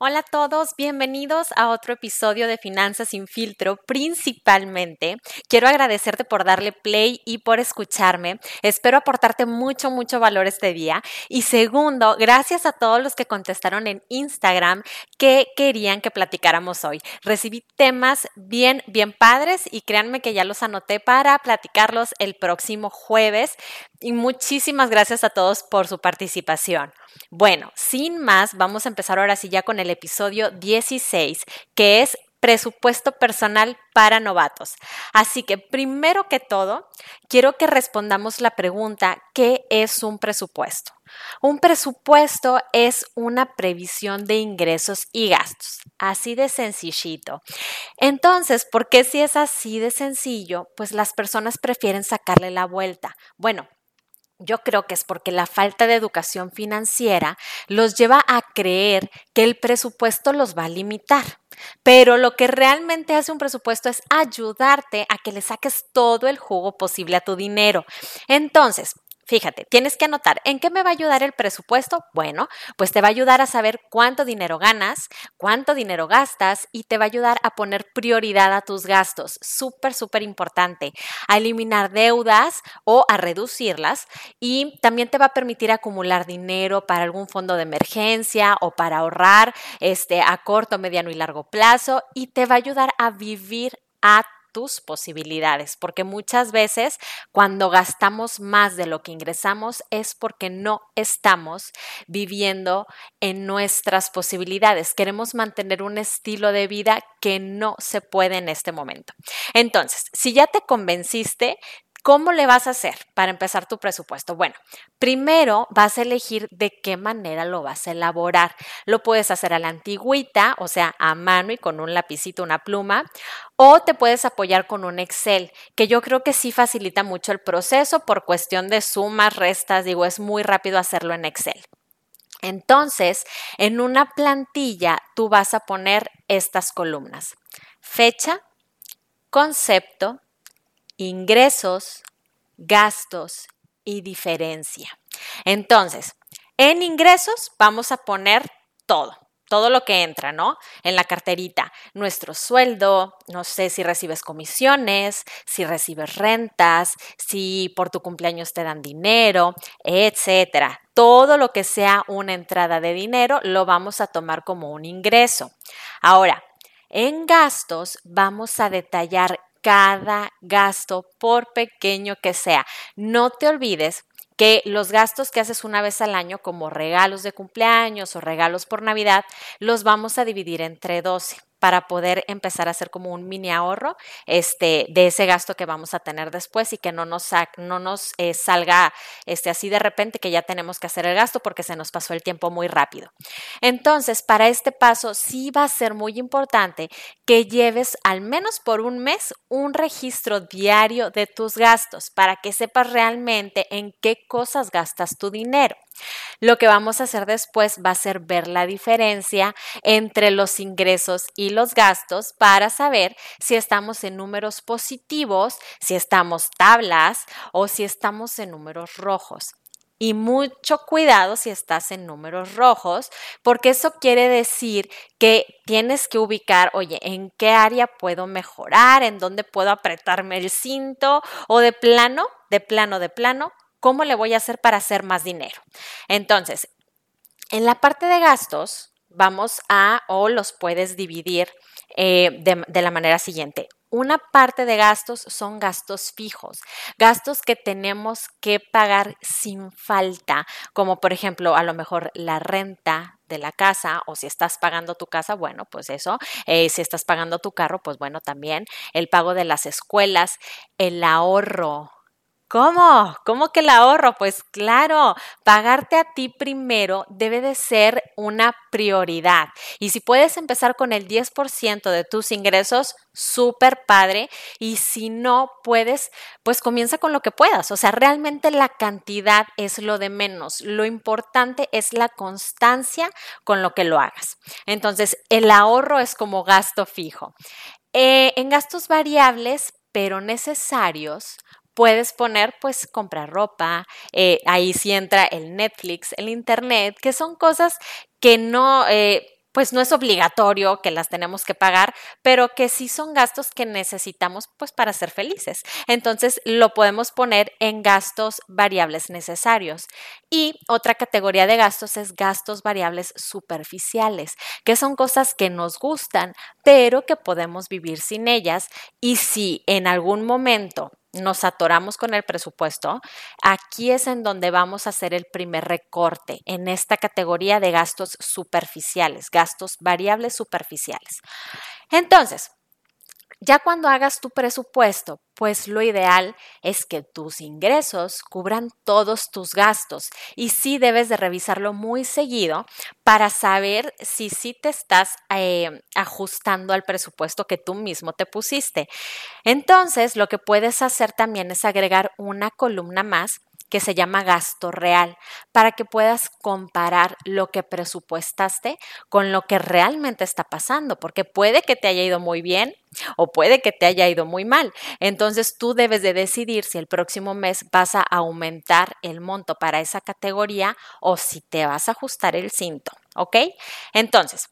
Hola a todos, bienvenidos a otro episodio de Finanzas sin filtro. Principalmente quiero agradecerte por darle play y por escucharme. Espero aportarte mucho, mucho valor este día. Y segundo, gracias a todos los que contestaron en Instagram que querían que platicáramos hoy. Recibí temas bien, bien padres y créanme que ya los anoté para platicarlos el próximo jueves. Y muchísimas gracias a todos por su participación. Bueno, sin más, vamos a empezar ahora sí ya con el episodio 16, que es presupuesto personal para novatos. Así que primero que todo, quiero que respondamos la pregunta, ¿qué es un presupuesto? Un presupuesto es una previsión de ingresos y gastos, así de sencillito. Entonces, ¿por qué si es así de sencillo? Pues las personas prefieren sacarle la vuelta. Bueno, yo creo que es porque la falta de educación financiera los lleva a creer que el presupuesto los va a limitar. Pero lo que realmente hace un presupuesto es ayudarte a que le saques todo el jugo posible a tu dinero. Entonces, Fíjate, tienes que anotar en qué me va a ayudar el presupuesto. Bueno, pues te va a ayudar a saber cuánto dinero ganas, cuánto dinero gastas y te va a ayudar a poner prioridad a tus gastos. Súper, súper importante. A eliminar deudas o a reducirlas y también te va a permitir acumular dinero para algún fondo de emergencia o para ahorrar este, a corto, mediano y largo plazo y te va a ayudar a vivir a tus posibilidades, porque muchas veces cuando gastamos más de lo que ingresamos es porque no estamos viviendo en nuestras posibilidades. Queremos mantener un estilo de vida que no se puede en este momento. Entonces, si ya te convenciste, ¿Cómo le vas a hacer para empezar tu presupuesto? Bueno, primero vas a elegir de qué manera lo vas a elaborar. Lo puedes hacer a la antigüita, o sea, a mano y con un lapicito, una pluma, o te puedes apoyar con un Excel, que yo creo que sí facilita mucho el proceso por cuestión de sumas, restas, digo, es muy rápido hacerlo en Excel. Entonces, en una plantilla tú vas a poner estas columnas. Fecha, concepto, ingresos, gastos y diferencia. Entonces, en ingresos vamos a poner todo, todo lo que entra, ¿no? En la carterita, nuestro sueldo, no sé si recibes comisiones, si recibes rentas, si por tu cumpleaños te dan dinero, etcétera. Todo lo que sea una entrada de dinero lo vamos a tomar como un ingreso. Ahora, en gastos vamos a detallar cada gasto, por pequeño que sea. No te olvides que los gastos que haces una vez al año, como regalos de cumpleaños o regalos por Navidad, los vamos a dividir entre 12 para poder empezar a hacer como un mini ahorro este, de ese gasto que vamos a tener después y que no nos, no nos eh, salga este, así de repente que ya tenemos que hacer el gasto porque se nos pasó el tiempo muy rápido. Entonces, para este paso sí va a ser muy importante que lleves al menos por un mes un registro diario de tus gastos para que sepas realmente en qué cosas gastas tu dinero. Lo que vamos a hacer después va a ser ver la diferencia entre los ingresos y los gastos para saber si estamos en números positivos, si estamos tablas o si estamos en números rojos. Y mucho cuidado si estás en números rojos, porque eso quiere decir que tienes que ubicar, oye, en qué área puedo mejorar, en dónde puedo apretarme el cinto o de plano, de plano, de plano, ¿Cómo le voy a hacer para hacer más dinero? Entonces, en la parte de gastos, vamos a, o los puedes dividir eh, de, la manera siguiente. Una parte de gastos son gastos fijos, gastos que tenemos que pagar sin falta, como por ejemplo a lo mejor la renta de la casa o si estás pagando tu casa, bueno, pues eso, eh, si estás pagando tu carro, pues bueno, también el pago de las escuelas, el ahorro, ¿Cómo? ¿Cómo que el ahorro? Pues claro, pagarte a ti primero debe de ser una prioridad. Y si puedes empezar con el 10% de tus ingresos, súper padre. Y si no puedes, pues comienza con lo que puedas. O sea, realmente la cantidad es lo de menos. Lo importante es la constancia con lo que lo hagas. Entonces, el ahorro es como gasto fijo. Eh, en gastos variables, pero necesarios, puedes poner, pues, comprar ropa, eh, ahí sí entra el Netflix, el Internet, que son cosas que no, eh, pues no es obligatorio que las tenemos que pagar, pero que sí son gastos que necesitamos pues para ser felices. Entonces lo podemos poner en gastos variables necesarios. Y otra categoría de gastos es gastos variables superficiales, que son cosas que nos gustan, pero que podemos vivir sin ellas. Y si en algún momento nos atoramos con el presupuesto, aquí es en donde vamos a hacer el primer recorte en esta categoría de gastos superficiales, gastos variables superficiales. Entonces, ya cuando hagas tu presupuesto, pues lo ideal es que tus ingresos cubran todos tus gastos y sí debes de revisarlo muy seguido para saber si sí te estás eh, ajustando al presupuesto que tú mismo te pusiste. Entonces, lo que puedes hacer también es agregar una columna más que se llama gasto real, para que puedas comparar lo que presupuestaste con lo que realmente está pasando, porque puede que te haya ido muy bien o puede que te haya ido muy mal. Entonces tú debes de decidir si el próximo mes vas a aumentar el monto para esa categoría o si te vas a ajustar el cinto, ¿ok? Entonces,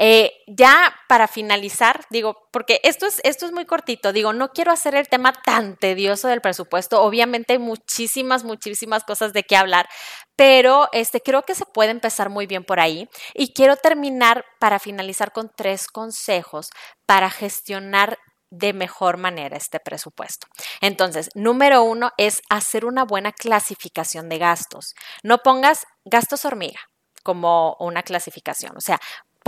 eh, ya para finalizar, digo, porque esto es, esto es muy cortito, digo, no quiero hacer el tema tan tedioso del presupuesto, obviamente hay muchísimas, muchísimas cosas de qué hablar, pero este, creo que se puede empezar muy bien por ahí y quiero terminar para finalizar con tres consejos para gestionar de mejor manera este presupuesto. Entonces, número uno es hacer una buena clasificación de gastos. No pongas gastos hormiga como una clasificación. O sea,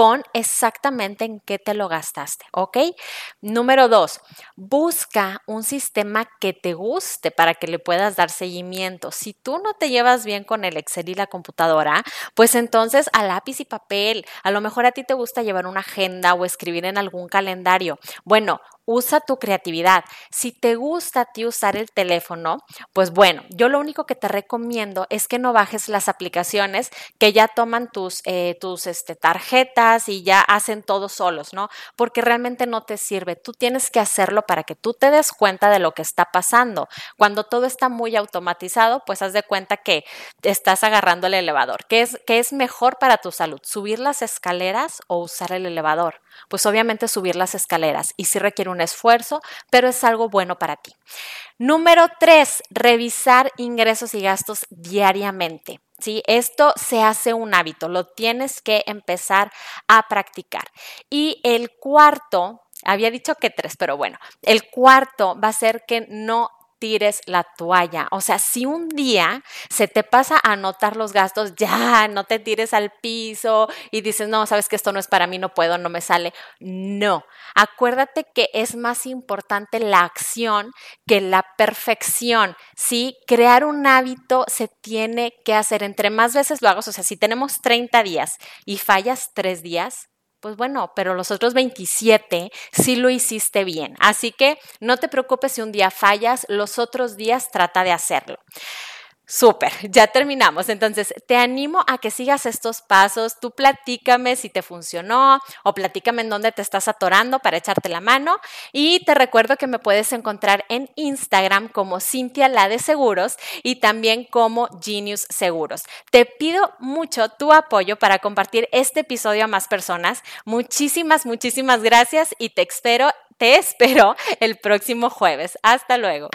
pon exactamente en qué te lo gastaste, ¿ok? Número dos, busca un sistema que te guste para que le puedas dar seguimiento. Si tú no te llevas bien con el Excel y la computadora, pues entonces a lápiz y papel. A lo mejor a ti te gusta llevar una agenda o escribir en algún calendario. Bueno, usa tu creatividad. Si te gusta a ti usar el teléfono, pues bueno, yo lo único que te recomiendo es que no bajes las aplicaciones que ya toman tus, eh, tus este, tarjetas y ya hacen todo solos, ¿no? Porque realmente no te sirve. Tú tienes que hacerlo para que tú te des cuenta de lo que está pasando. Cuando todo está muy automatizado, pues haz de cuenta que estás agarrando el elevador. ¿Qué es, qué es mejor para tu salud? ¿Subir las escaleras o usar el elevador? Pues obviamente subir las escaleras y si requiere un esfuerzo, pero es algo bueno para ti. Número tres, revisar ingresos y gastos diariamente. ¿sí? Esto se hace un hábito, lo tienes que empezar a practicar. Y el cuarto, había dicho que tres, pero bueno, el cuarto va a ser que no tires la toalla. O sea, si un día se te pasa a anotar los gastos, ya no te tires al piso y dices, no, sabes que esto no es para mí, no puedo, no me sale. No, acuérdate que es más importante la acción que la perfección. Sí, crear un hábito se tiene que hacer. Entre más veces lo hagas, o sea, si tenemos 30 días y fallas tres días, pues bueno, pero los otros 27 sí lo hiciste bien. Así que no te preocupes si un día fallas, los otros días trata de hacerlo. Súper, ya terminamos. Entonces, te animo a que sigas estos pasos. Tú platícame si te funcionó o platícame en dónde te estás atorando para echarte la mano. Y te recuerdo que me puedes encontrar en Instagram como Cintia La de Seguros y también como Genius Seguros. Te pido mucho tu apoyo para compartir este episodio a más personas. Muchísimas, muchísimas gracias y te espero, te espero el próximo jueves. Hasta luego.